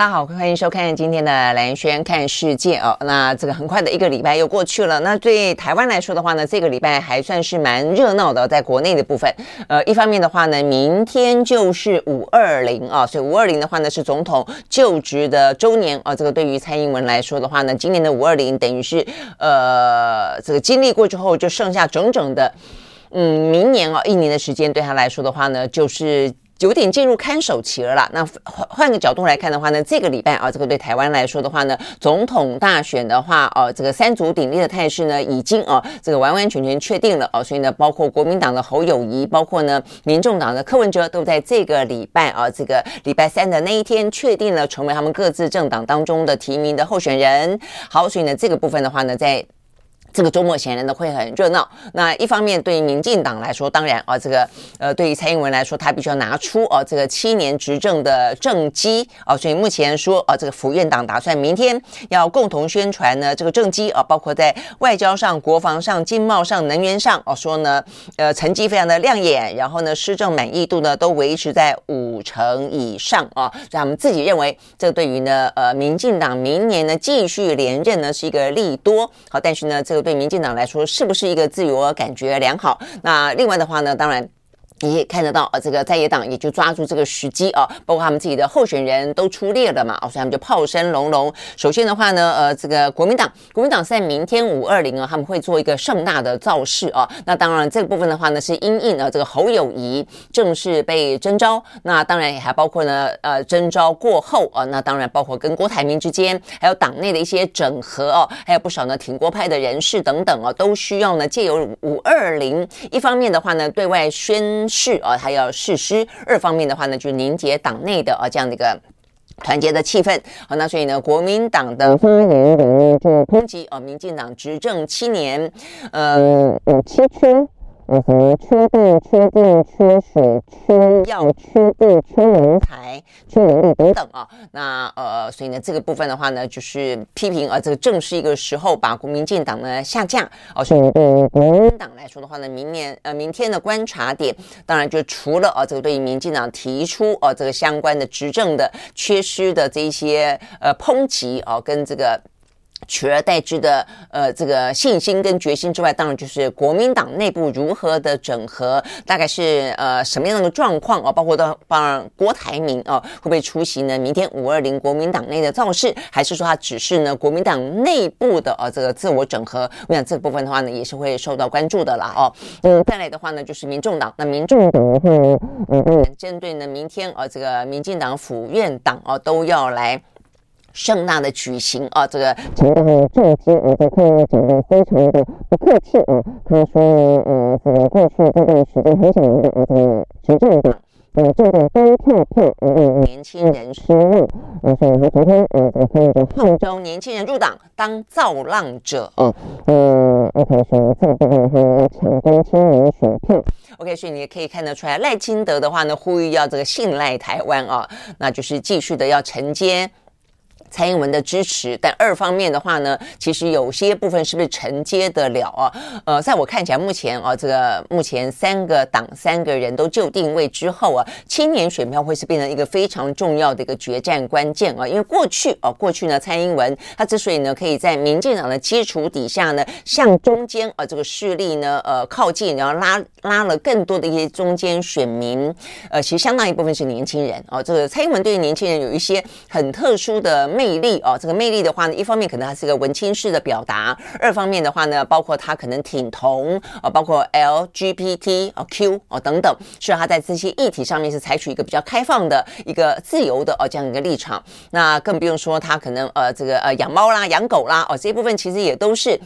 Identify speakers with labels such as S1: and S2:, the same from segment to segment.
S1: 大家好，欢迎收看今天的兰轩看世界哦。那这个很快的一个礼拜又过去了。那对台湾来说的话呢，这个礼拜还算是蛮热闹的，在国内的部分。呃，一方面的话呢，明天就是五二零啊，所以五二零的话呢是总统就职的周年啊。这个对于蔡英文来说的话呢，今年的五二零等于是呃，这个经历过之后，就剩下整整的嗯，明年啊一年的时间，对他来说的话呢，就是。有点进入看守期了啦。那换换个角度来看的话呢，这个礼拜啊，这个对台湾来说的话呢，总统大选的话，哦，这个三足鼎立的态势呢，已经啊，这个完完全全确定了哦。所以呢，包括国民党的侯友谊，包括呢，民众党的柯文哲，都在这个礼拜啊，这个礼拜三的那一天，确定了成为他们各自政党当中的提名的候选人。好，所以呢，这个部分的话呢，在。这个周末显然的会很热闹。那一方面，对于民进党来说，当然啊，这个呃，对于蔡英文来说，他必须要拿出、啊，这个七年执政的政绩啊。所以目前说啊，这个府院党打算明天要共同宣传呢这个政绩啊，包括在外交上、国防上、经贸上、能源上哦、啊，说呢呃成绩非常的亮眼，然后呢施政满意度呢都维持在五成以上啊。所以他们自己认为，这对于呢呃民进党明年呢继续连任呢是一个利多。好，但是呢这个。对民进党来说，是不是一个自我感觉良好？那另外的话呢，当然。你也看得到啊，这个在野党也就抓住这个时机啊，包括他们自己的候选人都出列了嘛，哦所以他们就炮声隆隆。首先的话呢，呃，这个国民党，国民党在明天五二零啊，他们会做一个盛大的造势啊。那当然，这个部分的话呢，是因应啊，这个侯友谊正式被征召。那当然也还包括呢，呃，征召过后啊，那当然包括跟郭台铭之间，还有党内的一些整合哦，还有不少呢挺郭派的人士等等啊，都需要呢借由五二零，一方面的话呢，对外宣。是啊，他要誓师。二方面的话呢，就凝结党内的啊这样的一个团结的气氛。好，那所以呢，国民党的发言里面就抨击啊，民进党执政七年，呃，有七缺。呃，什么缺电、缺电、缺水、缺药、缺地、缺人才、缺能力等等啊。那呃，所以呢，这个部分的话呢，就是批评啊，这个正是一个时候把国民进党呢下架。哦，所以对于国民党来说的话呢，明年呃明天的观察点，当然就除了啊这个对于民进党提出啊这个相关的执政的缺失的这一些呃抨击啊，跟这个。取而代之的，呃，这个信心跟决心之外，当然就是国民党内部如何的整合，大概是呃什么样的状况啊？包括到帮郭台铭啊，会不会出席呢？明天五二零国民党内的造势，还是说他只是呢国民党内部的啊这个自我整合？我想这部分的话呢，也是会受到关注的啦。哦。嗯，再来的话呢，就是民众党。那民众党的话呢，嗯嗯，针对呢明天啊这个民进党府院党啊都要来。盛大的举行啊，这个政绩啊，在看来讲的非常的不客气啊。他说呢，呃，这个过去这段时间很少的啊，这个执政党呃这个单票票呃让年轻人失望啊，所以他昨天呃在开一个号召年轻人入党当造浪者啊，呃，OK 说这个部分的话要抢光青年选票，OK，所以你也可以看得出来，赖清德的话呢，呼吁要这个信赖台湾啊，那就是继续的要承接。蔡英文的支持，但二方面的话呢，其实有些部分是不是承接得了啊？呃，在我看起来，目前啊，这个目前三个党三个人都就定位之后啊，青年选票会是变成一个非常重要的一个决战关键啊。因为过去啊，过去呢，蔡英文他之所以呢可以在民进党的基础底下呢，向中间啊这个势力呢呃靠近，然后拉拉了更多的一些中间选民，呃，其实相当一部分是年轻人啊。这个蔡英文对于年轻人有一些很特殊的。魅力哦，这个魅力的话呢，一方面可能它是一个文青式的表达，二方面的话呢，包括他可能挺同啊，包括 LGBT 啊 Q 哦等等，是他在这些议题上面是采取一个比较开放的一个自由的哦这样一个立场。那更不用说他可能呃这个呃养猫啦、养狗啦哦这一部分其实也都是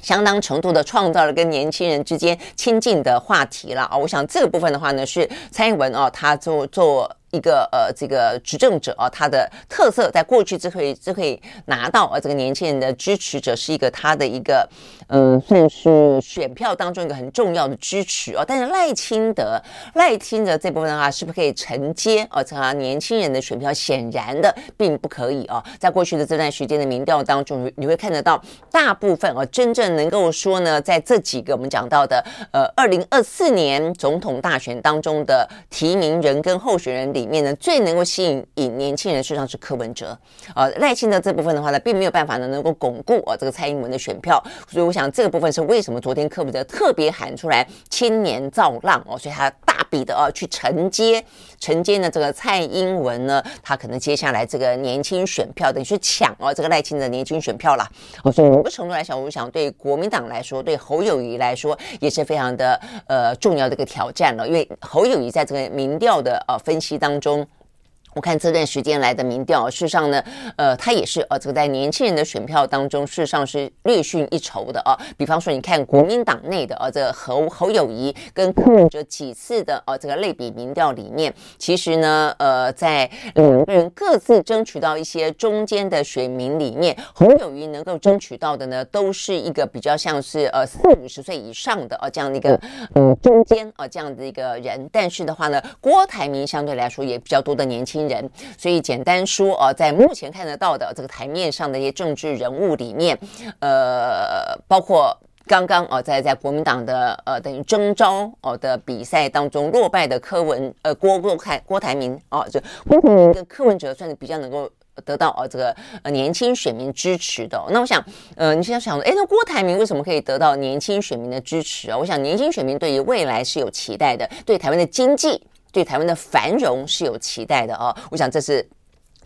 S1: 相当程度的创造了跟年轻人之间亲近的话题了啊。我想这个部分的话呢，是蔡英文哦他做做。一个呃这个执政者啊，他的特色在过去之可以之可以拿到啊这个年轻人的支持者是一个他的一个嗯、算是选票当中一个很重要的支持啊，但是赖清德赖清德这部分的话是不是可以承接啊这个年轻人的选票？显然的并不可以啊，在过去的这段时间的民调当中，你会看得到大部分啊真正能够说呢，在这几个我们讲到的呃二零二四年总统大选当中的提名人跟候选人里里面呢，最能够吸引引年轻人，事实上是柯文哲。呃，赖清德这部分的话呢，并没有办法呢能够巩固啊这个蔡英文的选票，所以我想这个部分是为什么昨天柯文哲特别喊出来青年造浪哦，所以他大笔的啊去承接承接呢这个蔡英文呢，他可能接下来这个年轻选票等于去抢哦这个赖清德的年轻选票了，所以某个程度来讲，我想对国民党来说，对侯友谊来说也是非常的呃重要的一个挑战了，因为侯友谊在这个民调的呃分析当中。我看这段时间来的民调，事实上呢，呃，他也是呃，这个在年轻人的选票当中，事实上是略逊一筹的啊。比方说，你看国民党内的呃、啊，这个侯侯友谊跟柯文哲几次的呃、啊，这个类比民调里面，其实呢，呃，在两个人各自争取到一些中间的选民里面，侯友谊能够争取到的呢，都是一个比较像是呃四五十岁以上的啊这样的一个嗯中间啊这样的一个人。但是的话呢，郭台铭相对来说也比较多的年轻人，所以简单说啊，在目前看得到的这个台面上的一些政治人物里面，呃，包括刚刚啊，在在国民党的呃等于征召哦的比赛当中落败的柯文呃郭郭台郭台铭哦，就郭台铭跟柯文哲算是比较能够得到哦这个呃年轻选民支持的。那我想，呃，你现在想说，哎，那郭台铭为什么可以得到年轻选民的支持啊？我想，年轻选民对于未来是有期待的，对台湾的经济。对台湾的繁荣是有期待的哦，我想这是。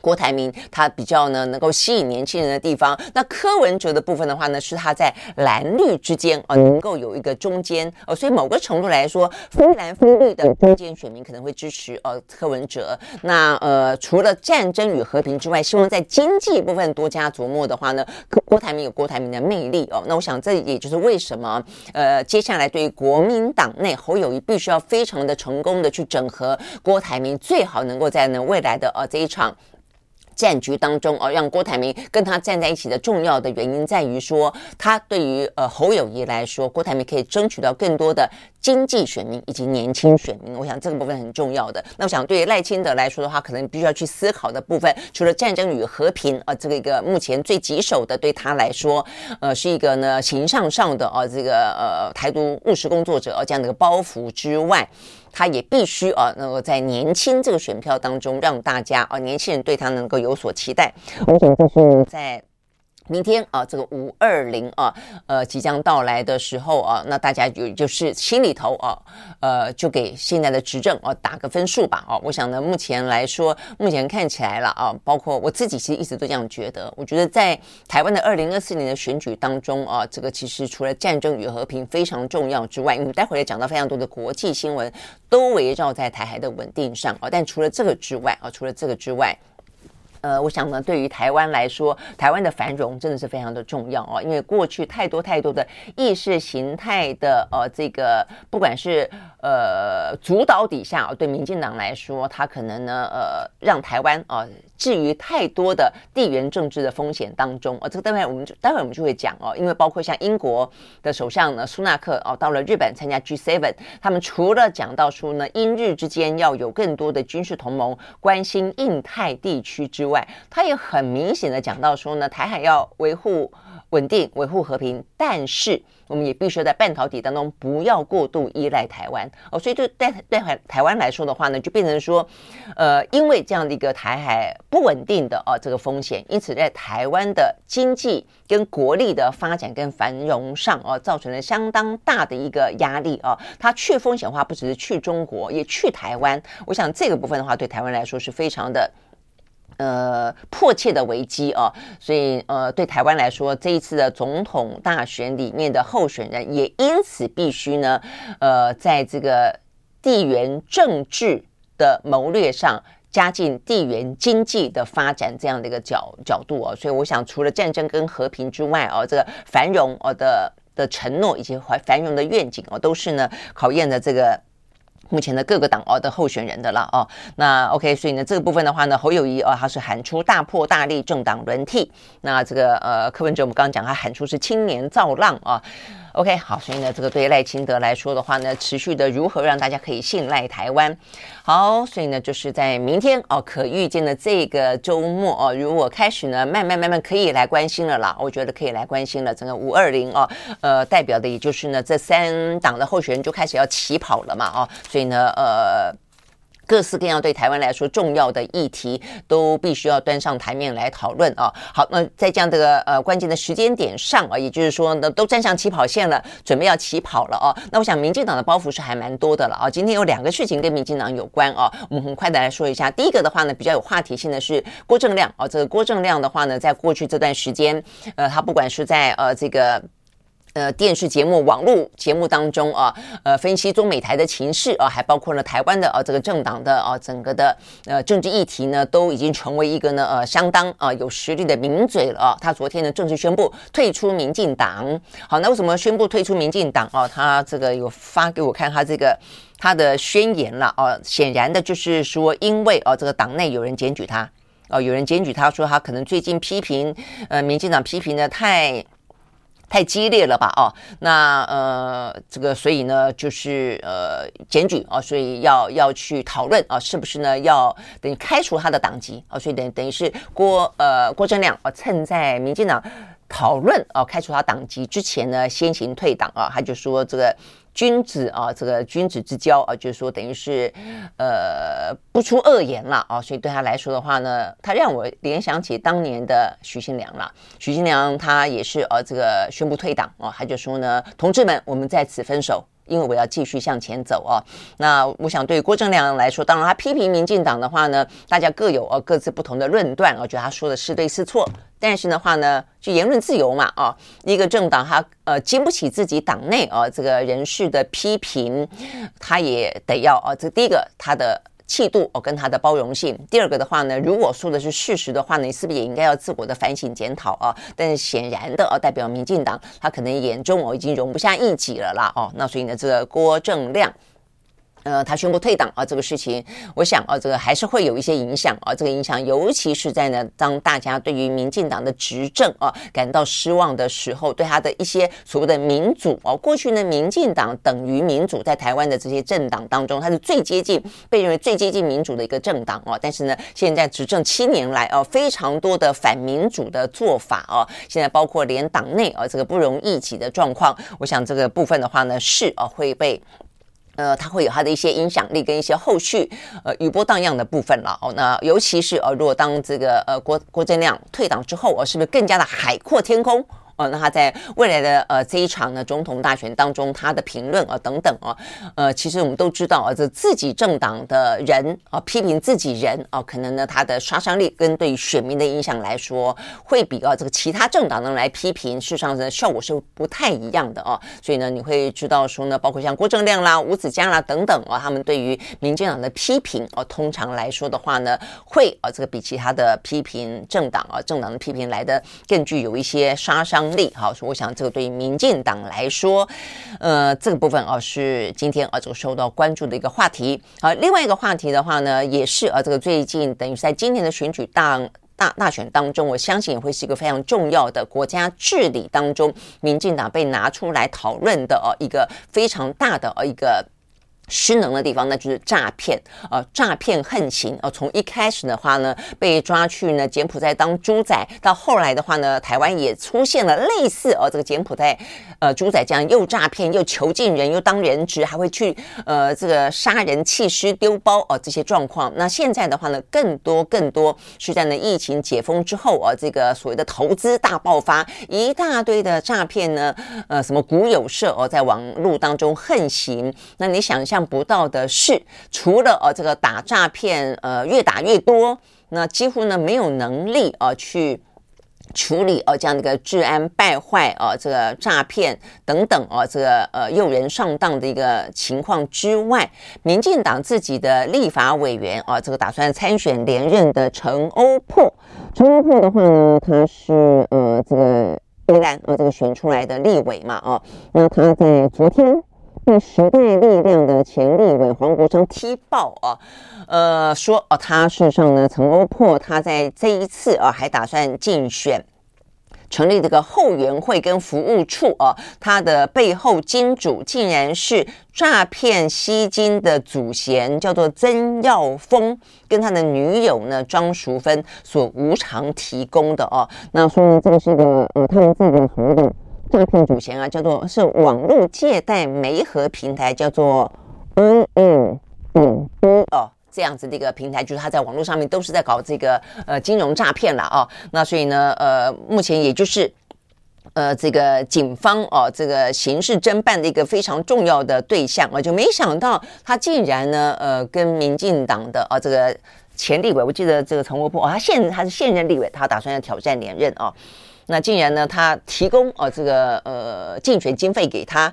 S1: 郭台铭他比较呢能够吸引年轻人的地方，那柯文哲的部分的话呢，是他在蓝绿之间啊能够有一个中间哦，所以某个程度来说，非蓝非绿的中间选民可能会支持呃柯文哲。那呃除了战争与和平之外，希望在经济部分多加琢磨的话呢，郭台铭有郭台铭的魅力哦。那我想这也就是为什么呃接下来对于国民党内侯友谊必须要非常的成功的去整合郭台铭，最好能够在呢未来的呃这一场。战局当中哦，让郭台铭跟他站在一起的重要的原因在于说，他对于呃侯友谊来说，郭台铭可以争取到更多的经济选民以及年轻选民。我想这个部分很重要的。那我想对于赖清德来说的话，可能必须要去思考的部分，除了战争与和平啊，这个一个目前最棘手的对他来说，呃，是一个呢形象上的啊这个呃台独务实工作者啊这样的一个包袱之外。他也必须啊，能够在年轻这个选票当中，让大家啊，年轻人对他能够有所期待。我想这是在。明天啊，这个五二零啊，呃，即将到来的时候啊，那大家就就是心里头啊，呃，就给现在的执政啊打个分数吧啊。我想呢，目前来说，目前看起来了啊，包括我自己其实一直都这样觉得。我觉得在台湾的二零二四年的选举当中啊，这个其实除了战争与和平非常重要之外，我们待会儿讲到非常多的国际新闻都围绕在台海的稳定上啊。但除了这个之外啊，除了这个之外。呃，我想呢，对于台湾来说，台湾的繁荣真的是非常的重要哦，因为过去太多太多的意识形态的呃，这个不管是呃主导底下，对民进党来说，他可能呢，呃，让台湾啊。至于太多的地缘政治的风险当中，哦，这个待会我们就待会我们就会讲哦，因为包括像英国的首相呢，苏纳克哦，到了日本参加 G7，他们除了讲到说呢，英日之间要有更多的军事同盟，关心印太地区之外，他也很明显的讲到说呢，台海要维护稳定、维护和平，但是。我们也必须在半导体当中不要过度依赖台湾哦，所以对对对台台湾来说的话呢，就变成说，呃，因为这样的一个台海不稳定的哦这个风险，因此在台湾的经济跟国力的发展跟繁荣上哦，造成了相当大的一个压力哦。它去风险化不只是去中国，也去台湾。我想这个部分的话，对台湾来说是非常的。呃，迫切的危机啊，所以呃，对台湾来说，这一次的总统大选里面的候选人也因此必须呢，呃，在这个地缘政治的谋略上加进地缘经济的发展这样的一个角角度啊，所以我想，除了战争跟和平之外啊，这个繁荣哦的的承诺以及繁荣的愿景哦，都是呢考验的这个。目前的各个党哦的候选人的了哦，那 OK，所以呢这个部分的话呢，侯友谊哦他是喊出大破大立政党轮替，那这个呃柯文哲我们刚刚讲他喊出是青年造浪啊。OK，好，所以呢，这个对赖清德来说的话呢，持续的如何让大家可以信赖台湾？好，所以呢，就是在明天哦，可预见的这个周末哦，如果开始呢，慢慢慢慢可以来关心了啦，我觉得可以来关心了。整个五二零哦，呃，代表的也就是呢，这三党的候选人就开始要起跑了嘛，哦，所以呢，呃。各式各样对台湾来说重要的议题，都必须要端上台面来讨论啊。好，那在这样的呃关键的时间点上啊，也就是说呢，都站上起跑线了，准备要起跑了啊。那我想，民进党的包袱是还蛮多的了啊。今天有两个事情跟民进党有关啊，我们很快的来说一下。第一个的话呢，比较有话题性的是郭正亮啊。这个郭正亮的话呢，在过去这段时间，呃，他不管是在呃这个。呃，电视节目、网络节目当中啊，呃，分析中美台的情势啊，还包括了台湾的啊这个政党的啊整个的呃政治议题呢，都已经成为一个呢呃相当啊有实力的名嘴了啊。他昨天呢正式宣布退出民进党。好，那为什么宣布退出民进党啊？他这个有发给我看他这个他的宣言了啊。显然的就是说，因为啊这个党内有人检举他啊，有人检举他说他可能最近批评呃民进党批评的太。太激烈了吧？哦，那呃，这个所以呢，就是呃检举啊，所以要要去讨论啊，是不是呢？要等于开除他的党籍啊？所以等等于是郭呃郭正亮啊，趁在民进党讨论啊开除他党籍之前呢，先行退党啊，他就说这个。君子啊，这个君子之交啊，就是说等于是，呃，不出恶言了啊，所以对他来说的话呢，他让我联想起当年的许新良了。许新良他也是呃、这个宣布退党啊，他就说呢，同志们，我们在此分手。因为我要继续向前走啊，那我想对郭正亮来说，当然他批评民进党的话呢，大家各有呃各自不同的论断，我觉得他说的是对是错，但是的话呢，就言论自由嘛啊，一个政党他呃经不起自己党内啊这个人士的批评，他也得要啊，这第一个他的。气度哦，跟他的包容性。第二个的话呢，如果说的是事实的话呢，你是不是也应该要自我的反省检讨啊？但是显然的哦，代表民进党他可能眼中哦已经容不下一己了啦哦，那所以呢，这个郭正亮。呃，他宣布退党啊，这个事情，我想啊，这个还是会有一些影响啊。这个影响，尤其是在呢，当大家对于民进党的执政啊感到失望的时候，对他的一些所谓的民主啊，过去呢，民进党等于民主，在台湾的这些政党当中，它是最接近被认为最接近民主的一个政党啊。但是呢，现在执政七年来啊，非常多的反民主的做法啊，现在包括连党内啊这个不容一己的状况，我想这个部分的话呢，是啊会被。呃，他会有他的一些影响力跟一些后续呃余波荡漾的部分了哦。那尤其是呃，如果当这个呃郭郭正亮退党之后，呃，是不是更加的海阔天空？哦，那他在未来的呃这一场呢总统大选当中，他的评论啊等等啊，呃，其实我们都知道啊，这自己政党的人啊批评自己人啊，可能呢他的杀伤力跟对选民的影响来说，会比啊这个其他政党的来批评，事实上呢效果是不太一样的哦。所以呢，你会知道说呢，包括像郭正亮啦、吴子江啦等等啊，他们对于民进党的批评啊，通常来说的话呢，会啊这个比其他的批评政党啊政党的批评来的更具有一些杀伤。力好，所以我想这个对于民进党来说，呃，这个部分啊是今天啊这个受到关注的一个话题。好，另外一个话题的话呢，也是啊这个最近等于在今年的选举大大大选当中，我相信也会是一个非常重要的国家治理当中，民进党被拿出来讨论的哦一个非常大的哦一个。失能的地方，那就是诈骗啊！诈骗横行啊！从一开始的话呢，被抓去呢柬埔寨当猪仔，到后来的话呢，台湾也出现了类似哦，这个柬埔寨呃猪仔这样又诈骗又囚禁人又当人质，还会去呃这个杀人弃尸丢包哦这些状况。那现在的话呢，更多更多是在呢疫情解封之后啊，这个所谓的投资大爆发，一大堆的诈骗呢，呃什么股有社哦，在网络当中横行。那你想一下象？想不到的是，除了呃这个打诈骗呃越打越多，那几乎呢没有能力啊、呃、去处理呃这样的一个治安败坏啊、这个诈骗等等啊、这个呃诱人上当的一个情况之外，民进党自己的立法委员啊、这个打算参选连任的陈欧珀，陈欧珀的话呢，他是呃这个宜兰呃这个选出来的立委嘛啊、那他在昨天。被时代力量的前立委黄国昌踢爆啊，呃，说哦，他事实上呢，曾欧珀他在这一次啊，还打算竞选。成立这个后援会跟服务处啊，他的背后金主竟然是诈骗吸金的祖先，叫做曾耀峰，跟他的女友呢庄淑芬所无偿提供的哦。那说呢，这个是一个呃，他们自己所谓的诈骗主嫌啊，叫做是网络借贷媒合平台，叫做嗯嗯嗯嗯哦。这样子的一个平台，就是他在网络上面都是在搞这个呃金融诈骗了啊。那所以呢，呃，目前也就是呃这个警方哦，这个刑事侦办的一个非常重要的对象啊，就没想到他竟然呢，呃，跟民进党的啊这个前立委，我记得这个陈欧珀，哦，他现他是现任立委，他打算要挑战连任啊。那竟然呢，他提供哦这个呃竞选经费给他。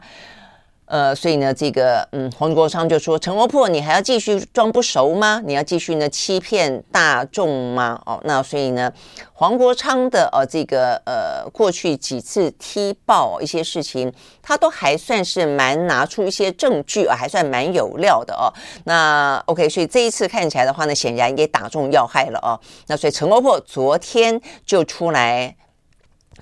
S1: 呃，所以呢，这个嗯，黄国昌就说：“陈欧珀，你还要继续装不熟吗？你要继续呢欺骗大众吗？哦，那所以呢，黄国昌的呃、这个呃过去几次踢爆一些事情，他都还算是蛮拿出一些证据啊，还算蛮有料的哦。那 OK，所以这一次看起来的话呢，显然也打中要害了哦。那所以陈欧珀昨天就出来。”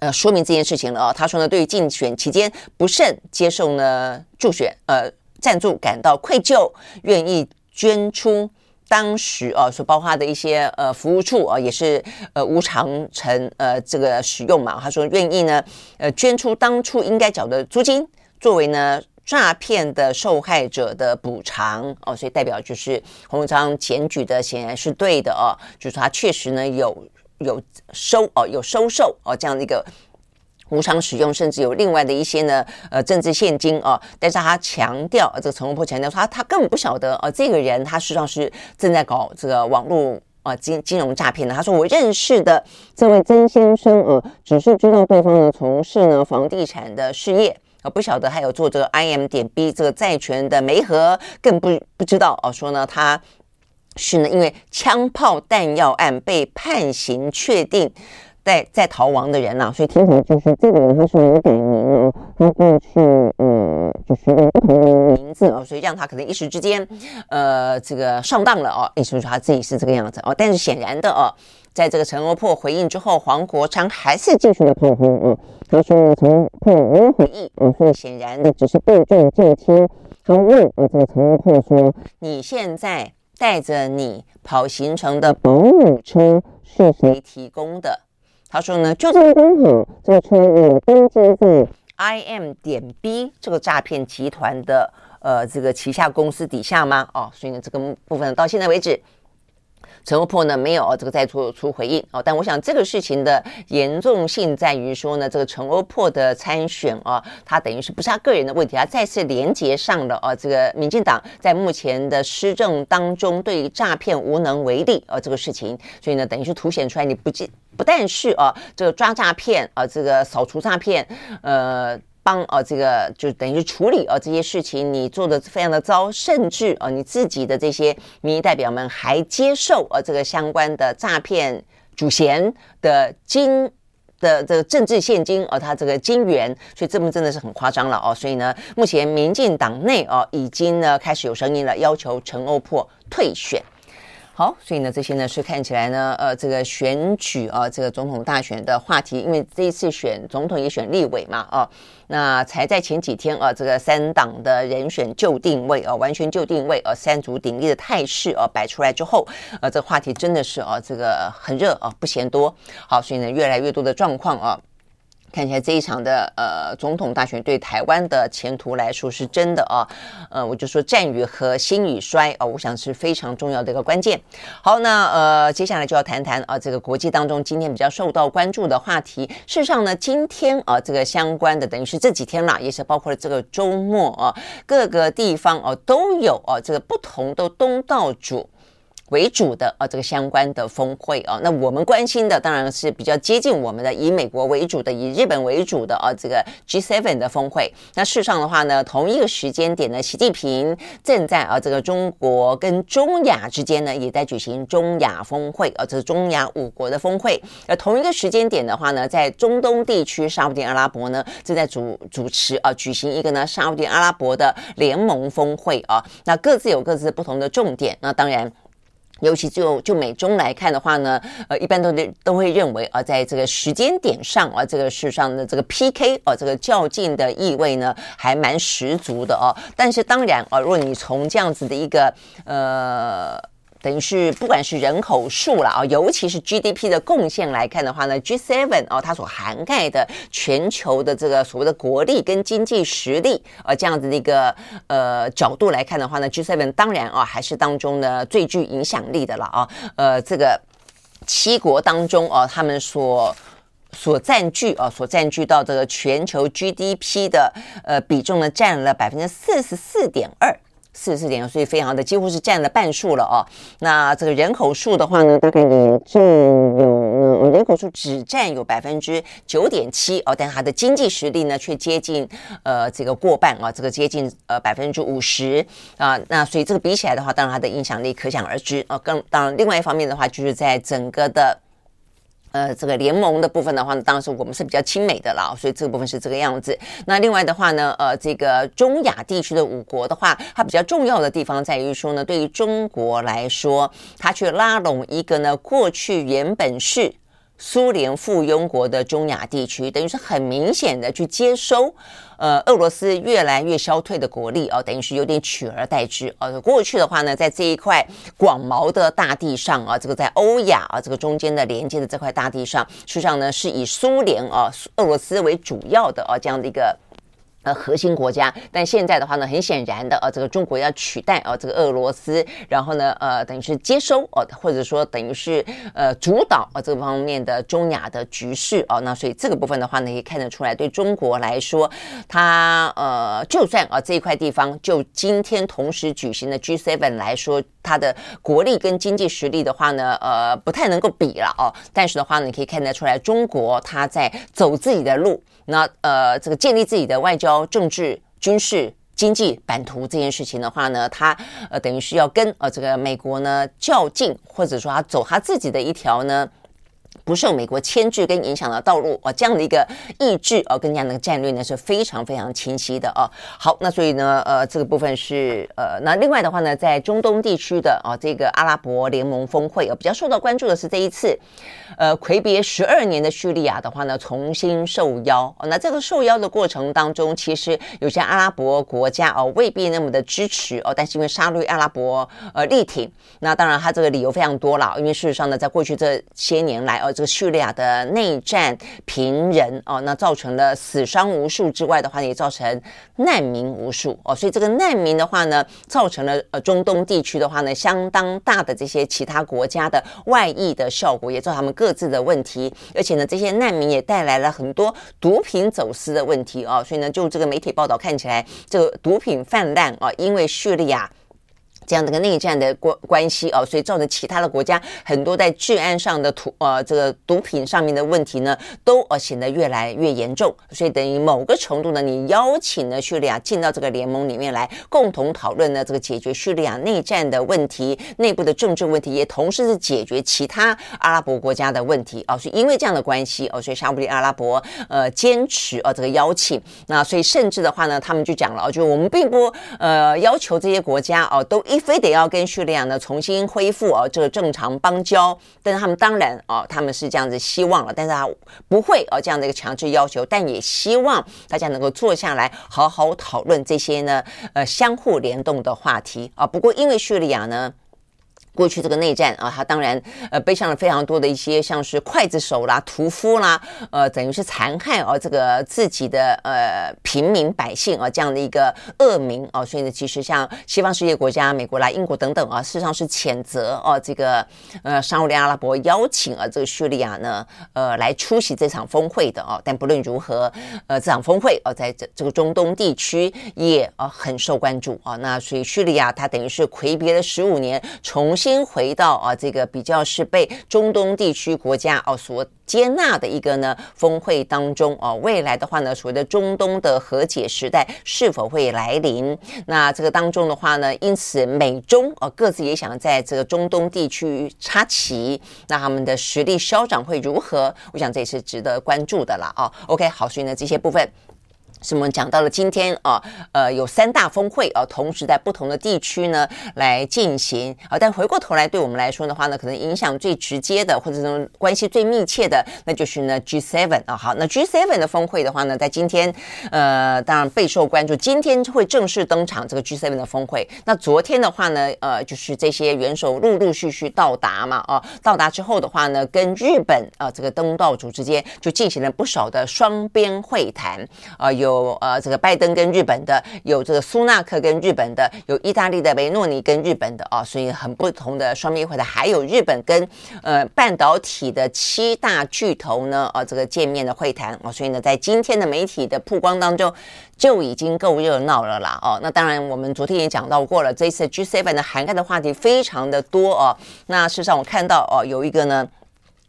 S1: 呃，说明这件事情了啊。他说呢，对于竞选期间不慎接受呢助选呃赞助感到愧疚，愿意捐出当时啊所包括的一些呃服务处啊也是呃无偿成呃这个使用嘛。他说愿意呢呃捐出当初应该缴的租金，作为呢诈骗的受害者的补偿哦。所以代表就是洪文昌检举的显然是对的哦，就是他确实呢有。有收哦，有收受哦，这样的一个无偿使用，甚至有另外的一些呢，呃，政治献金哦。但是他强调，这个陈欧珀强调说他他根本不晓得哦，这个人他实际上是正在搞这个网络啊金金融诈骗的。他说我认识的这位曾先生呃，只是知道对方呢从事呢房地产的事业，啊不晓得还有做这个 IM 点 B 这个债权的媒合，更不不知道哦，说呢他。是呢，因为枪炮弹药案被判刑确定，在在逃亡的人呐、所以听起来就是这个人他是有点名哦，他过去呃就是不同的名字哦，所以让他可能一时之间呃这个上当了哦，意思是说他自己是这个样子哦，但是显然的哦，在这个陈欧珀回应之后，黄国昌还是继续的炮轰哦，他说呢，陈欧珀没有回应嗯，所以显然的只是避重就轻，他问呃这个陈欧珀说，你现在。带着你跑行程的保姆车是谁提供的？他说呢，就这么刚好，这个车也登记在 IM 点 B 这个诈骗集团的呃这个旗下公司底下吗？哦，所以呢，这个部分到现在为止。陈欧珀呢没有这个再做出回应哦，但我想这个事情的严重性在于说呢，这个陈欧珀的参选啊，他等于是不是他个人的问题，他再次连接上了啊，这个民进党在目前的施政当中对于诈骗无能为力啊这个事情，所以呢，等于是凸显出来你不仅不但是啊这个抓诈骗啊，这个扫除诈骗，呃。帮啊，这个就等于处理啊这些事情，你做的非常的糟，甚至啊你自己的这些民意代表们还接受啊这个相关的诈骗主嫌的金的这个政治献金啊，他这个金元，所以这么真的是很夸张了哦。所以呢，目前民进党内哦已经呢开始有声音了，要求陈欧珀退选。好，所以呢，这些呢是看起来呢，呃，这个选举啊，这个总统大选的话题，因为这一次选总统也选立委嘛，啊，那才在前几天啊，这个三党的人选就定位啊，完全就定位啊，三足鼎立的态势啊摆出来之后，呃，这个话题真的是啊，这个很热啊，不嫌多。好，所以呢，越来越多的状况啊。看起来这一场的呃总统大选对台湾的前途来说是真的啊，呃，我就说战与和兴与衰啊，我想是非常重要的一个关键。好，那呃接下来就要谈谈啊这个国际当中今天比较受到关注的话题。事实上呢，今天啊这个相关的等于是这几天啦，也是包括了这个周末啊，各个地方啊都有啊这个不同的东道主。为主的啊，这个相关的峰会啊，那我们关心的当然是比较接近我们的，以美国为主的，以日本为主的啊，这个 G7 的峰会。那事实上的话呢，同一个时间点呢，习近平正在啊这个中国跟中亚之间呢，也在举行中亚峰会啊，这是中亚五国的峰会。而同一个时间点的话呢，在中东地区，沙乌地阿拉伯呢正在主主持啊举行一个呢沙乌地阿拉伯的联盟峰会啊，那各自有各自不同的重点。那当然。尤其就就美中来看的话呢，呃，一般都得都会认为啊，在这个时间点上啊，这个事上的这个 PK 啊，这个较劲的意味呢，还蛮十足的哦。但是当然啊，如果你从这样子的一个呃。等于是不管是人口数了啊，尤其是 GDP 的贡献来看的话呢，G7 哦，它所涵盖的全球的这个所谓的国力跟经济实力啊，这样子的一个呃角度来看的话呢，G7 当然啊还是当中呢最具影响力的了啊，呃，这个七国当中啊，他们所所占据啊，所占据到这个全球 GDP 的呃比重呢，占了百分之四十四点二。四十四点，所以非常的几乎是占了半数了哦。那这个人口数的话呢，大概也占有，人口数只占有百分之九点七哦，但它的经济实力呢，却接近呃这个过半啊，这个接近呃百分之五十啊。那所以这个比起来的话，当然它的影响力可想而知啊。更当然，另外一方面的话，就是在整个的。呃，这个联盟的部分的话呢，当时我们是比较亲美的啦，所以这个部分是这个样子。那另外的话呢，呃，这个中亚地区的五国的话，它比较重要的地方在于说呢，对于中国来说，它去拉拢一个呢，过去原本是。苏联附庸国的中亚地区，等于是很明显的去接收，呃，俄罗斯越来越消退的国力哦，等于是有点取而代之。呃，过去的话呢，在这一块广袤的大地上啊，这个在欧亚啊这个中间的连接的这块大地上，实际上呢是以苏联啊、俄罗斯为主要的啊这样的一个。呃，核心国家，但现在的话呢，很显然的，呃，这个中国要取代啊，这个俄罗斯，然后呢，呃，等于是接收哦，或者说等于是呃主导啊这个方面的中亚的局势哦，那所以这个部分的话呢，也看得出来，对中国来说，它呃，就算啊这一块地方就今天同时举行的 G7 来说，它的国力跟经济实力的话呢，呃，不太能够比了哦，但是的话呢，你可以看得出来，中国它在走自己的路。那呃，这个建立自己的外交、政治、军事、经济版图这件事情的话呢，他呃等于是要跟呃这个美国呢较劲，或者说他走他自己的一条呢。不受美国牵制跟影响的道路啊，这样的一个意志啊，跟这样的战略呢是非常非常清晰的啊。好，那所以呢，呃，这个部分是呃，那另外的话呢，在中东地区的啊，这个阿拉伯联盟峰会啊，比较受到关注的是这一次，呃，魁别十二年的叙利亚的话呢，重新受邀。那这个受邀的过程当中，其实有些阿拉伯国家哦，未必那么的支持哦，但是因为沙特阿拉伯呃力挺，那当然他这个理由非常多了，因为事实上呢，在过去这些年来哦。这个叙利亚的内战频仍哦，那造成了死伤无数之外的话，也造成难民无数哦，所以这个难民的话呢，造成了呃中东地区的话呢，相当大的这些其他国家的外溢的效果，也造成他们各自的问题，而且呢，这些难民也带来了很多毒品走私的问题哦，所以呢，就这个媒体报道看起来，这个毒品泛滥啊，因为叙利亚。这样的个内战的关关系哦，所以造成其他的国家很多在治安上的毒呃这个毒品上面的问题呢，都呃显得越来越严重。所以等于某个程度呢，你邀请了叙利亚进到这个联盟里面来，共同讨论呢这个解决叙利亚内战的问题、内部的政治问题，也同时是解决其他阿拉伯国家的问题哦。所以因为这样的关系哦，所以沙乌地阿拉伯呃坚持呃这个邀请，那所以甚至的话呢，他们就讲了，就我们并不呃要求这些国家哦都一。非得要跟叙利亚呢重新恢复哦这个正常邦交，但是他们当然哦他们是这样子希望了，但是他不会哦这样的一个强制要求，但也希望大家能够坐下来好好讨论这些呢呃相互联动的话题啊。不过因为叙利亚呢。过去这个内战啊，他当然呃背上了非常多的一些像是刽子手啦、屠夫啦，呃，等于是残害啊这个自己的呃平民百姓啊这样的一个恶名啊，所以呢，其实像西方世界国家、美国啦、英国等等啊，事实上是谴责啊这个呃沙乌地阿拉伯邀请啊这个叙利亚呢呃来出席这场峰会的啊，但不论如何，呃这场峰会啊在这这个中东地区也啊很受关注啊，那所以叙利亚它等于是魁别了十五年重。新回到啊这个比较是被中东地区国家哦所接纳的一个呢峰会当中哦，未来的话呢，所谓的中东的和解时代是否会来临？那这个当中的话呢，因此美中哦各自也想在这个中东地区插旗，那他们的实力消长会如何？我想这也是值得关注的了啊。OK，好，所以呢这些部分。什么讲到了今天啊，呃，有三大峰会啊，同时在不同的地区呢来进行啊。但回过头来，对我们来说的话呢，可能影响最直接的，或者说关系最密切的，那就是呢 G7 啊。好，那 G7 的峰会的话呢，在今天呃，当然备受关注。今天会正式登场这个 G7 的峰会。那昨天的话呢，呃，就是这些元首陆陆续续到达嘛，啊，到达之后的话呢，跟日本啊这个东道主之间就进行了不少的双边会谈啊，有。有呃，这个拜登跟日本的，有这个苏纳克跟日本的，有意大利的维诺尼跟日本的啊，所以很不同的双边会谈，还有日本跟呃半导体的七大巨头呢，啊，这个见面的会谈啊，所以呢，在今天的媒体的曝光当中就已经够热闹了啦哦。那当然，我们昨天也讲到过了，这次 G7 的涵盖的话题非常的多哦。那事实上，我看到哦，有一个呢。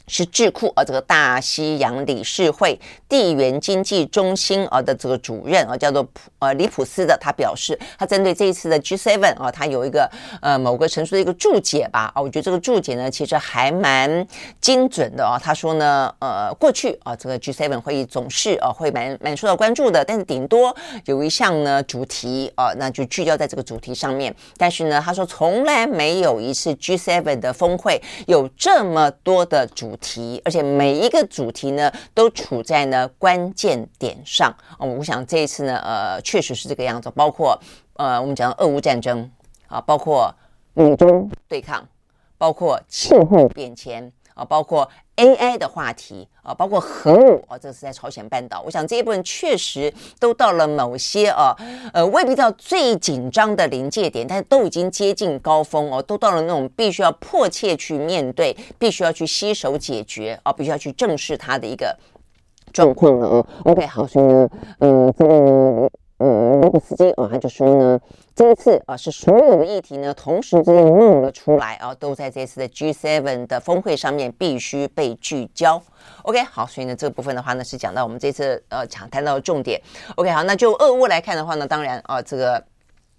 S1: 是智库啊，这个大西洋理事会地缘经济中心啊的这个主任啊，叫做普呃李普斯的，他表示，他针对这一次的 G7 啊，他有一个呃某个陈述的一个注解吧啊，我觉得这个注解呢，其实还蛮精准的啊。他说呢，呃，过去啊，这个 G7 会议总是啊会蛮蛮受到关注的，但是顶多有一项呢主题啊，那就聚焦在这个主题上面。但是呢，他说从来没有一次 G7 的峰会有这么多的主。主题，而且每一个主题呢，都处在呢关键点上。哦，我想这一次呢，呃，确实是这个样子。包括呃，我们讲俄乌战争啊，包括美中对抗，包括气候变迁。啊，包括 AI 的话题啊，包括核武啊，这是在朝鲜半岛。我想这一部分确实都到了某些啊，呃，未必到最紧张的临界点，但是都已经接近高峰哦，都到了那种必须要迫切去面对，必须要去携手解决啊，必须要去正视它的一个状况了啊。OK，好，所以呢，嗯，这个。嗯，罗布斯基啊，他就说呢，这一次啊，是所有的议题呢，同时之间弄了出来啊，都在这次的 G7 的峰会上面必须被聚焦。OK，好，所以呢，这个部分的话呢，是讲到我们这次呃，想谈到的重点。OK，好，那就俄乌来看的话呢，当然啊，这个。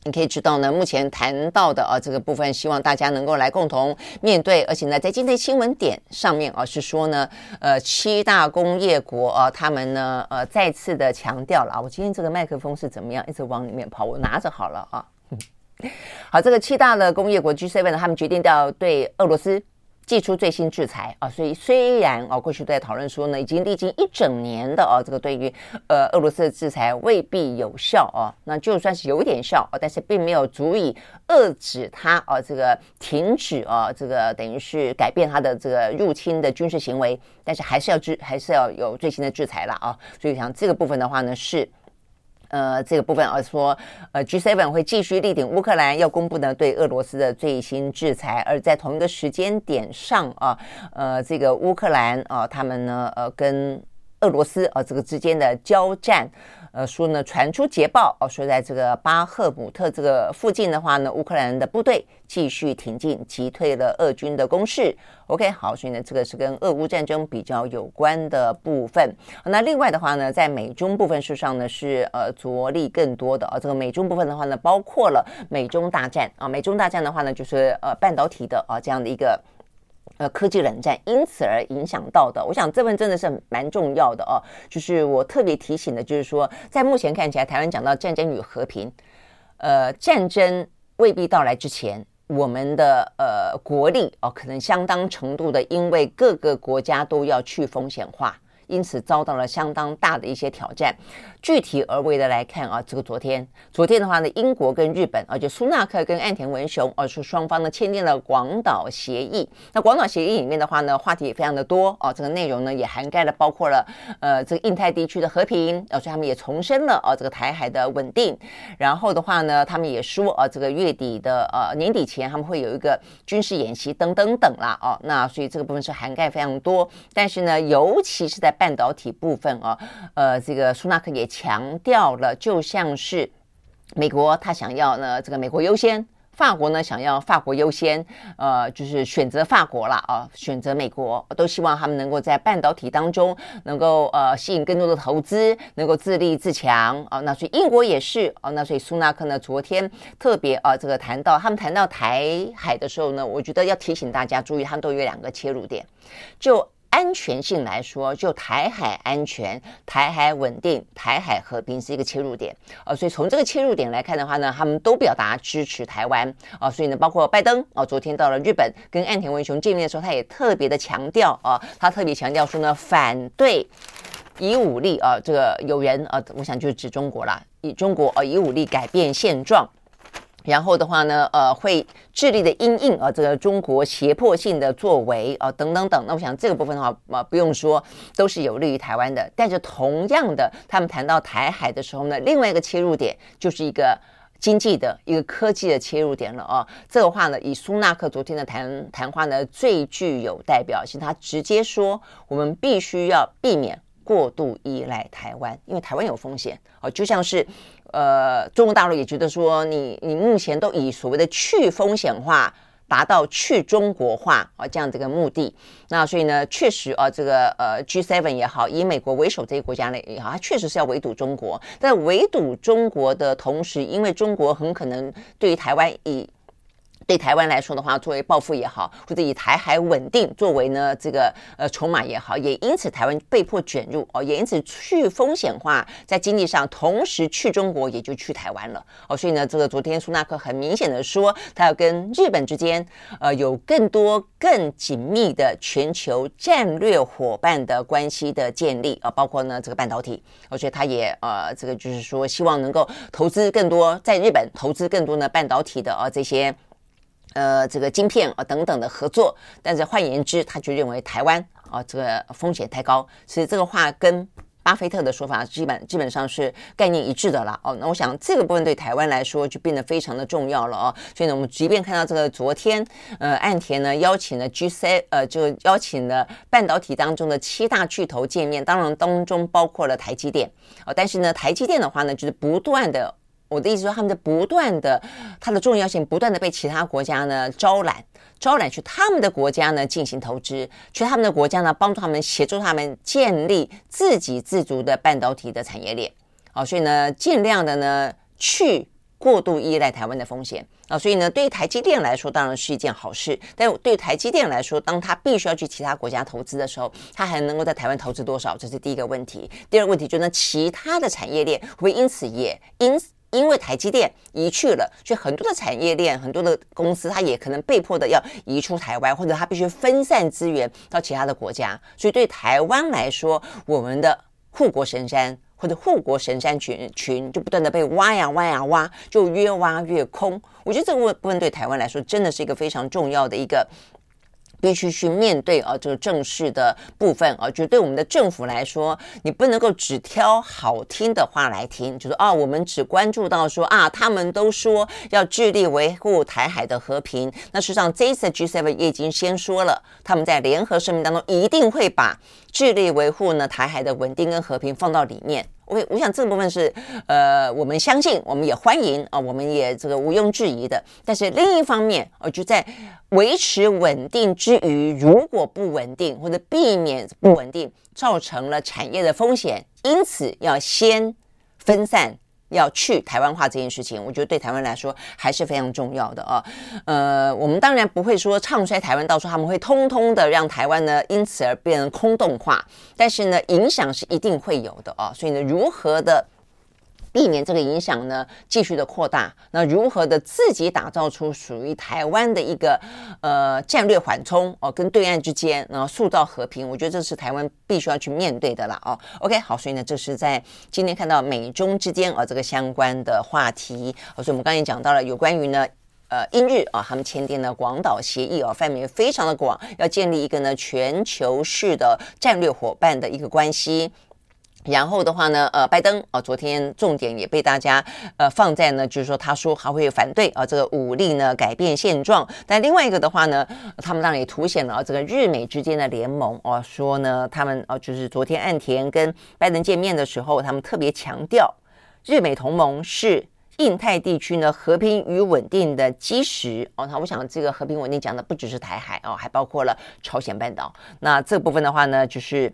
S1: 你可以知道呢，目前谈到的啊这个部分，希望大家能够来共同面对，而且呢，在今天新闻点上面啊是说呢，呃，七大工业国啊，他们呢呃再次的强调了啊，我今天这个麦克风是怎么样，一直往里面跑，我拿着好了啊。好，这个七大的工业国 G7 呢，他们决定要对俄罗斯。祭出最新制裁啊，所以虽然啊过去都在讨论说呢，已经历经一整年的啊这个对于呃俄罗斯的制裁未必有效啊，那就算是有点效啊，但是并没有足以遏止它啊这个停止啊这个等于是改变它的这个入侵的军事行为，但是还是要制还是要有最新的制裁了啊，所以像这个部分的话呢是。呃，这个部分而说，呃 G seven 会继续力挺乌克兰，要公布呢对俄罗斯的最新制裁。而在同一个时间点上啊，呃，这个乌克兰啊，他们呢，呃，跟俄罗斯啊这个之间的交战。呃，说呢，传出捷报哦，说在这个巴赫姆特这个附近的话呢，乌克兰的部队继续挺进，击退了俄军的攻势。OK，好，所以呢，这个是跟俄乌战争比较有关的部分。那另外的话呢，在美中部分事上呢，是呃着力更多的啊。这个美中部分的话呢，包括了美中大战啊，美中大战的话呢，就是呃半导体的啊这样的一个。呃，科技冷战因此而影响到的，我想这份真的是蛮重要的哦。就是我特别提醒的，就是说，在目前看起来，台湾讲到战争与和平，呃，战争未必到来之前，我们的呃国力哦，可能相当程度的，因为各个国家都要去风险化。因此遭到了相当大的一些挑战。具体而为的来看啊，这个昨天，昨天的话呢，英国跟日本，啊，就苏纳克跟岸田文雄，而是双方呢签订了广岛协议。那广岛协议里面的话呢，话题也非常的多啊，这个内容呢也涵盖了包括了呃这个印太地区的和平，啊，所以他们也重申了啊这个台海的稳定。然后的话呢，他们也说啊，这个月底的呃年底前他们会有一个军事演习等等等啦啊。那所以这个部分是涵盖非常多，但是呢，尤其是在半导体部分啊，呃，这个苏纳克也强调了，就像是美国他想要呢，这个美国优先法国呢想要法国优先，呃，就是选择法国了啊，选择美国，都希望他们能够在半导体当中能够呃吸引更多的投资，能够自立自强啊。那所以英国也是啊，那所以苏纳克呢昨天特别啊这个谈到他们谈到台海的时候呢，我觉得要提醒大家注意，他们都有两个切入点，就。安全性来说，就台海安全、台海稳定、台海和平是一个切入点，呃，所以从这个切入点来看的话呢，他们都表达支持台湾，啊，所以呢，包括拜登，啊，昨天到了日本跟岸田文雄见面的时候，他也特别的强调，啊，他特别强调说呢，反对以武力，啊，这个有人，啊，我想就是指中国啦，以中国，啊，以武力改变现状。然后的话呢，呃，会致力的因应啊，这个中国胁迫性的作为啊，等等等。那我想这个部分的话，啊，不用说，都是有利于台湾的。但是同样的，他们谈到台海的时候呢，另外一个切入点就是一个经济的一个科技的切入点了啊。这个话呢，以苏纳克昨天的谈谈话呢，最具有代表性。他直接说，我们必须要避免过度依赖台湾，因为台湾有风险哦，就像是。呃，中国大陆也觉得说你，你目前都以所谓的去风险化达到去中国化啊这样这个目的，那所以呢，确实啊，这个呃 G7 也好，以美国为首这些国家呢也好，它确实是要围堵中国，但围堵中国的同时，因为中国很可能对于台湾以对台湾来说的话，作为报复也好，或者以台海稳定作为呢这个呃筹码也好，也因此台湾被迫卷入哦，也因此去风险化，在经济上同时去中国也就去台湾了哦，所以呢，这个昨天苏纳克很明显的说，他要跟日本之间呃有更多更紧密的全球战略伙伴的关系的建立啊，包括呢这个半导体，而且他也呃这个就是说希望能够投资更多在日本投资更多呢半导体的啊这些。呃，这个晶片啊等等的合作，但是换言之，他就认为台湾啊这个风险太高，所以这个话跟巴菲特的说法基本基本上是概念一致的了哦。那我想这个部分对台湾来说就变得非常的重要了哦。所以呢，我们即便看到这个昨天呃岸田呢邀请了 G7 呃就邀请了半导体当中的七大巨头见面，当然当中包括了台积电哦，但是呢台积电的话呢就是不断的。我的意思说，他们在不断的，它的重要性不断的被其他国家呢招揽，招揽去他们的国家呢进行投资，去他们的国家呢帮助他们协助他们建立自给自足的半导体的产业链。好，所以呢，尽量的呢去过度依赖台湾的风险啊。所以呢，对于台积电来说，当然是一件好事。但对于台积电来说，当他必须要去其他国家投资的时候，他还能够在台湾投资多少？这是第一个问题。第二个问题就是呢，其他的产业链会不会因此也因此。因为台积电移去了，所以很多的产业链、很多的公司，它也可能被迫的要移出台湾，或者它必须分散资源到其他的国家。所以对台湾来说，我们的护国神山或者护国神山群群就不断的被挖呀挖呀挖，就越挖越空。我觉得这个部分对台湾来说，真的是一个非常重要的一个。必须去面对啊，这个正式的部分啊，就对我们的政府来说，你不能够只挑好听的话来听，就是啊，我们只关注到说啊，他们都说要致力维护台海的和平。那事实上这一次 G7 也已经先说了，他们在联合声明当中一定会把致力维护呢台海的稳定跟和平放到里面。我我想这部分是，呃，我们相信，我们也欢迎啊，我们也这个毋庸置疑的。但是另一方面，呃，就在维持稳定之余，如果不稳定或者避免不稳定，造成了产业的风险，因此要先分散。要去台湾化这件事情，我觉得对台湾来说还是非常重要的啊。呃，我们当然不会说唱衰台湾，到时候他们会通通的让台湾呢因此而变成空洞化，但是呢，影响是一定会有的啊。所以呢，如何的？避免这个影响呢继续的扩大，那如何的自己打造出属于台湾的一个呃战略缓冲哦，跟对岸之间然后塑造和平，我觉得这是台湾必须要去面对的了哦。OK，好，所以呢，这是在今天看到美中之间啊这个相关的话题，所以我们刚才讲到了有关于呢呃英日啊他们签订了广岛协议啊，范围非常的广，要建立一个呢全球式的战略伙伴的一个关系。然后的话呢，呃，拜登啊，昨天重点也被大家呃放在呢，就是说他说还会反对啊这个武力呢改变现状。但另外一个的话呢，他们当然也凸显了这个日美之间的联盟啊，说呢他们啊就是昨天岸田跟拜登见面的时候，他们特别强调日美同盟是印太地区呢和平与稳定的基石哦。那我想这个和平稳定讲的不只是台海哦，还包括了朝鲜半岛。那这部分的话呢，就是。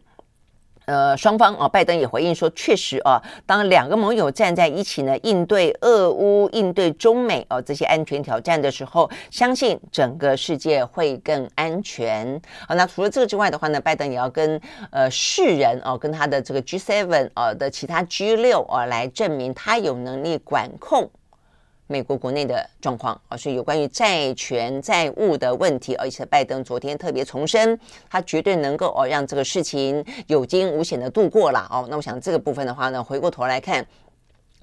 S1: 呃，双方啊，拜登也回应说，确实啊，当两个盟友站在一起呢，应对俄乌、应对中美哦、这些安全挑战的时候，相信整个世界会更安全。好，那除了这个之外的话呢，拜登也要跟呃世人哦、跟他的这个 G7 啊的其他 G6 啊来证明他有能力管控。美国国内的状况而是有关于债权债务的问题，而且拜登昨天特别重申，他绝对能够哦让这个事情有惊无险的度过了哦。那我想这个部分的话呢，回过头来看。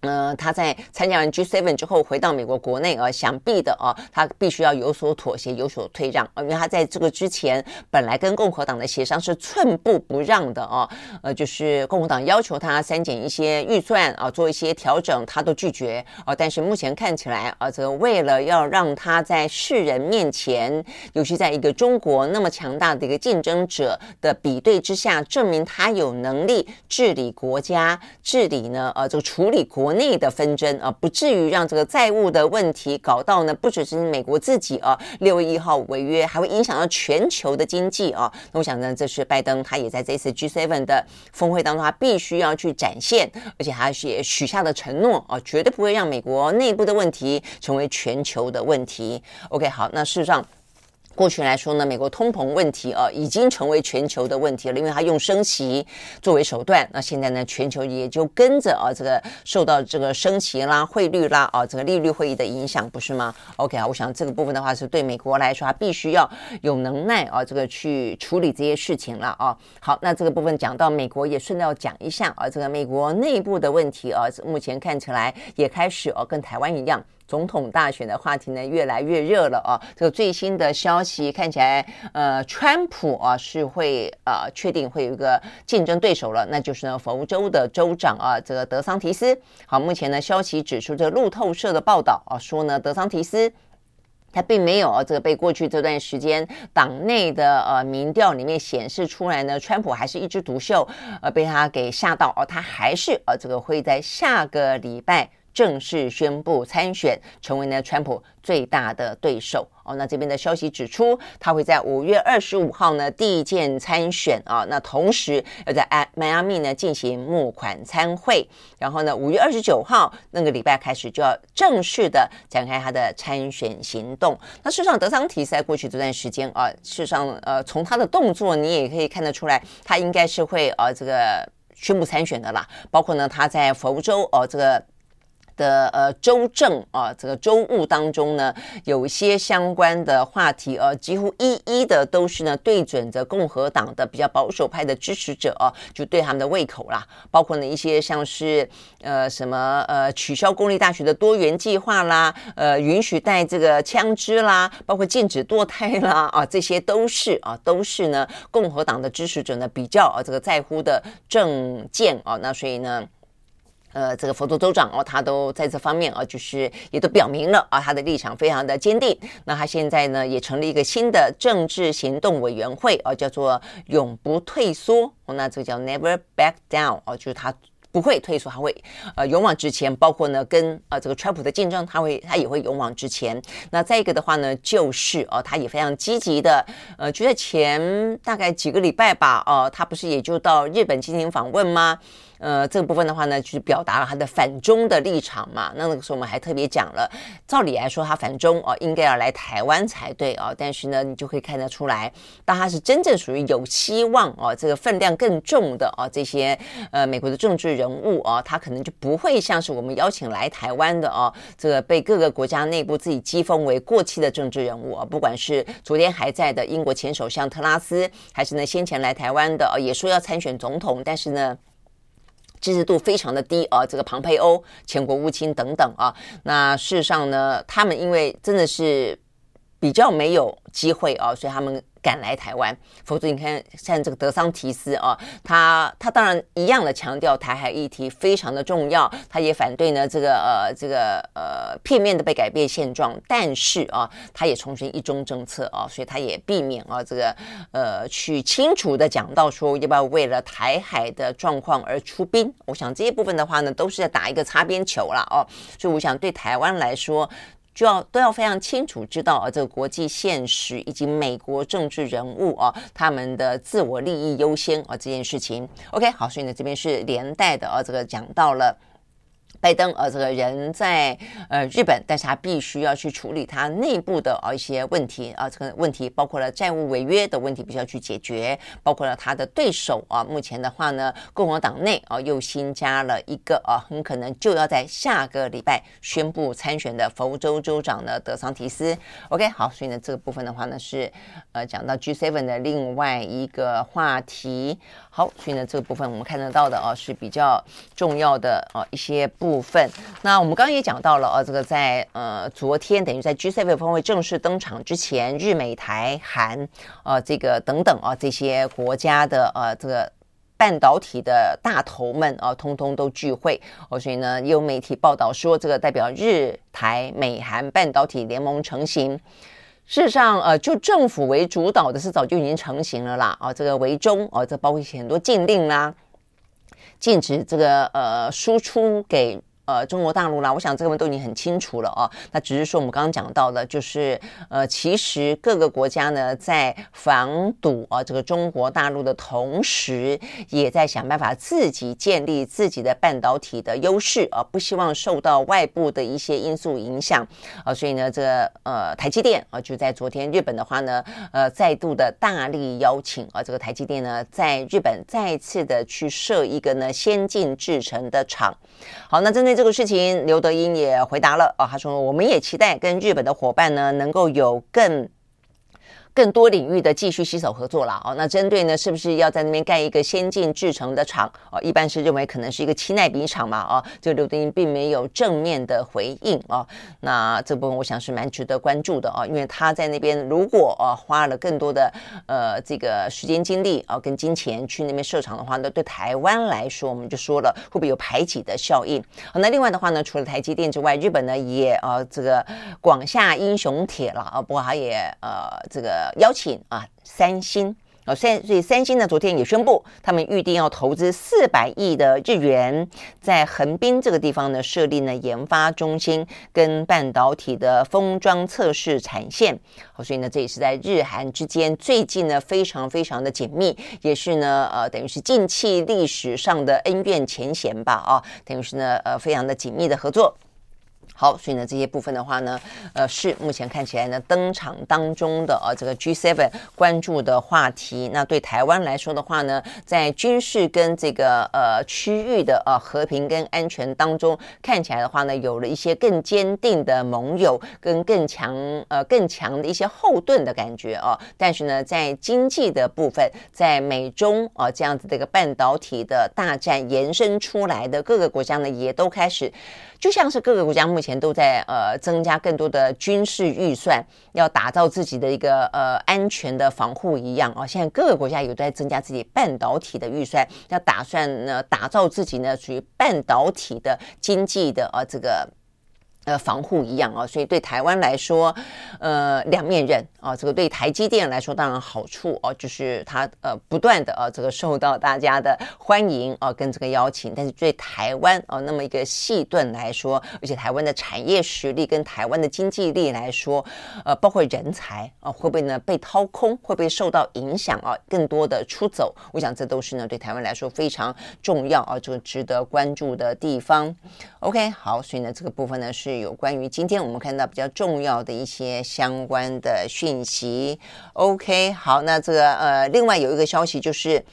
S1: 呃，他在参加完 G7 之后回到美国国内啊，想必的啊，他必须要有所妥协，有所退让啊，因为他在这个之前本来跟共和党的协商是寸步不让的啊，呃，就是共和党要求他删减一些预算啊，做一些调整，他都拒绝啊。但是目前看起来啊，这个为了要让他在世人面前，尤其在一个中国那么强大的一个竞争者的比对之下，证明他有能力治理国家，治理呢，呃，这个处理国。内的纷争啊，不至于让这个债务的问题搞到呢，不只是美国自己啊，六月一号违约，还会影响到全球的经济啊。那我想呢，这是拜登他也在这次 G7 的峰会当中，他必须要去展现，而且他也许下的承诺啊，绝对不会让美国内部的问题成为全球的问题。OK，好，那事实上。过去来说呢，美国通膨问题啊，已经成为全球的问题了，因为它用升息作为手段。那现在呢，全球也就跟着啊，这个受到这个升息啦、汇率啦啊，这个利率会议的影响，不是吗？OK 啊，我想这个部分的话，是对美国来说，它必须要有能耐啊，这个去处理这些事情了啊。好，那这个部分讲到美国，也顺道讲一下啊，这个美国内部的问题啊，目前看起来也开始哦、啊，跟台湾一样。总统大选的话题呢，越来越热了啊！这个最新的消息看起来，呃，川普啊是会呃确定会有一个竞争对手了，那就是呢佛州的州长啊，这个德桑提斯。好，目前呢消息指出，这路透社的报道啊说呢，德桑提斯他并没有啊这个被过去这段时间党内的呃民调里面显示出来呢，川普还是一枝独秀，呃被他给吓到哦，他还是呃这个会在下个礼拜。正式宣布参选，成为呢川普最大的对手哦。那这边的消息指出，他会在五月二十五号呢递件参选啊。那同时要在迈阿密呢进行募款参会，然后呢五月二十九号那个礼拜开始就要正式的展开他的参选行动。那事实上，德桑提在过去这段时间啊，事实上呃从他的动作你也可以看得出来，他应该是会呃这个宣布参选的啦。包括呢他在佛州哦这个。的呃州政啊，这个州务当中呢，有一些相关的话题呃，几乎一一的都是呢对准着共和党的比较保守派的支持者啊，就对他们的胃口啦。包括呢一些像是呃什么呃取消公立大学的多元计划啦，呃允许带这个枪支啦，包括禁止堕胎啦啊，这些都是啊都是呢共和党的支持者呢比较啊这个在乎的政见啊，那所以呢。呃，这个佛州州长哦，他都在这方面啊，就是也都表明了啊，他的立场非常的坚定。那他现在呢，也成立一个新的政治行动委员会啊，叫做永不退缩。那这个叫 Never Back Down 哦，就是他不会退缩，他会呃勇往直前。包括呢，跟啊这个川普的竞争，他会他也会勇往直前。那再一个的话呢，就是啊，他也非常积极的，呃，就在前大概几个礼拜吧，哦，他不是也就到日本进行访问吗？呃，这个部分的话呢，就是表达了他的反中的立场嘛。那那个时候我们还特别讲了，照理来说他反中哦，应该要来台湾才对哦。但是呢，你就可以看得出来，当他是真正属于有希望哦，这个分量更重的哦，这些呃美国的政治人物哦，他可能就不会像是我们邀请来台湾的哦，这个被各个国家内部自己讥讽为过气的政治人物啊，不管是昨天还在的英国前首相特拉斯，还是呢先前来台湾的哦，也说要参选总统，但是呢。支持度非常的低啊，这个庞佩欧前国务卿等等啊，那事实上呢，他们因为真的是比较没有机会啊，所以他们。赶来台湾。否则你看像这个德桑提斯啊，他他当然一样的强调台海议题非常的重要，他也反对呢这个呃这个呃片面的被改变现状，但是啊，他也重申一中政策啊，所以他也避免啊这个呃去清楚的讲到说要不要为了台海的状况而出兵。我想这些部分的话呢，都是在打一个擦边球了哦，所以我想对台湾来说。就要都要非常清楚知道啊，这个国际现实以及美国政治人物啊，他们的自我利益优先啊这件事情。OK，好，所以呢这边是连带的啊，这个讲到了。拜登呃，这个人在呃日本，但是他必须要去处理他内部的啊一些问题啊，这个问题包括了债务违约的问题，必须要去解决，包括了他的对手啊，目前的话呢，共和党内啊又新加了一个啊，很可能就要在下个礼拜宣布参选的佛州州长的德桑提斯。OK，好，所以呢这个部分的话呢是呃讲到 G7 的另外一个话题。好，所以呢这个部分我们看得到的啊是比较重要的啊一些部。部分，那我们刚刚也讲到了啊，这个在呃昨天等于在 G7 峰会正式登场之前，日美台韩呃这个等等啊这些国家的呃这个半导体的大头们啊，通通都聚会哦，所以呢有媒体报道说，这个代表日台美韩半导体联盟成型。事实上，呃，就政府为主导的是早就已经成型了啦啊，这个为中啊，这包括很多禁令啦。禁止这个呃输出给。呃，中国大陆啦，我想这个问题都已经很清楚了哦。那只是说我们刚刚讲到的，就是呃，其实各个国家呢，在防堵啊这个中国大陆的同时，也在想办法自己建立自己的半导体的优势啊，不希望受到外部的一些因素影响啊。所以呢，这个呃，台积电啊，就在昨天日本的话呢，呃，再度的大力邀请啊，这个台积电呢，在日本再次的去设一个呢先进制程的厂。好，那针对这个事情，刘德英也回答了啊，他说我们也期待跟日本的伙伴呢，能够有更。更多领域的继续携手合作了哦。那针对呢，是不是要在那边盖一个先进制程的厂哦？一般是认为可能是一个七奈米厂嘛哦。这刘德英并没有正面的回应哦。那这部分我想是蛮值得关注的哦，因为他在那边如果哦花了更多的呃这个时间精力啊跟金钱去那边设厂的话，那对台湾来说，我们就说了会不会有排挤的效应？好，那另外的话呢，除了台积电之外，日本呢也呃这个广厦英雄帖了啊，不过他也呃这个。邀请啊，三星啊，三所以三星呢，昨天也宣布，他们预定要投资四百亿的日元，在横滨这个地方呢设立呢研发中心跟半导体的封装测试产线。好，所以呢，这也是在日韩之间最近呢非常非常的紧密，也是呢呃等于是近期历史上的恩怨前嫌吧啊，等于是呢呃非常的紧密的合作。好，所以呢，这些部分的话呢，呃，是目前看起来呢，登场当中的呃、这个 G7 关注的话题。那对台湾来说的话呢，在军事跟这个呃区域的呃、和平跟安全当中，看起来的话呢，有了一些更坚定的盟友跟更强呃更强的一些后盾的感觉哦、啊。但是呢，在经济的部分，在美中啊这样子的一个半导体的大战延伸出来的各个国家呢，也都开始。就像是各个国家目前都在呃增加更多的军事预算，要打造自己的一个呃安全的防护一样啊，现在各个国家有在增加自己半导体的预算，要打算呢打造自己呢属于半导体的经济的呃这个。呃，防护一样啊，所以对台湾来说，呃，两面刃啊。这个对台积电来说当然好处哦，就是它呃不断的啊这个受到大家的欢迎啊，跟这个邀请。但是对台湾啊那么一个细盾来说，而且台湾的产业实力跟台湾的经济力来说，呃，包括人才啊，会不会呢被掏空？会不会受到影响啊？更多的出走，我想这都是呢对台湾来说非常重要啊，这个值得关注的地方。OK，好，所以呢这个部分呢是。有关于今天我们看到比较重要的一些相关的讯息。OK，好，那这个呃，另外有一个消息就是，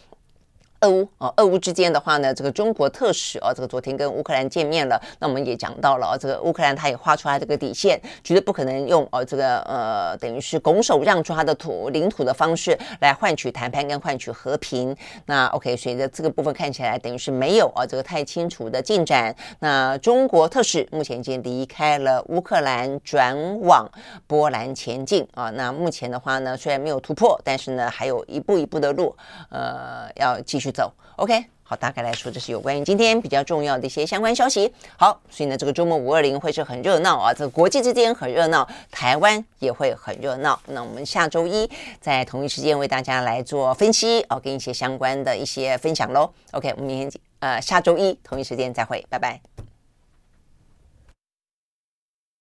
S1: 俄乌哦，俄乌之间的话呢，这个中国特使哦，这个昨天跟乌克兰见面了。那我们也讲到了哦，这个乌克兰他也画出来这个底线，绝对不可能用哦这个呃等于是拱手让出他的土领土的方式来换取谈判跟换取和平。那 OK，随着这个部分看起来等于是没有啊这个太清楚的进展。那中国特使目前已经离开了乌克兰，转往波兰前进啊。那目前的话呢，虽然没有突破，但是呢还有一步一步的路，呃，要继续走。OK，好，大概来说，这是有关于今天比较重要的一些相关消息。好，所以呢，这个周末五二零会是很热闹啊，这个国际之间很热闹，台湾也会很热闹。那我们下周一在同一时间为大家来做分析哦，跟一些相关的一些分享喽。OK，我们明天呃下周一同一时间再会，拜拜。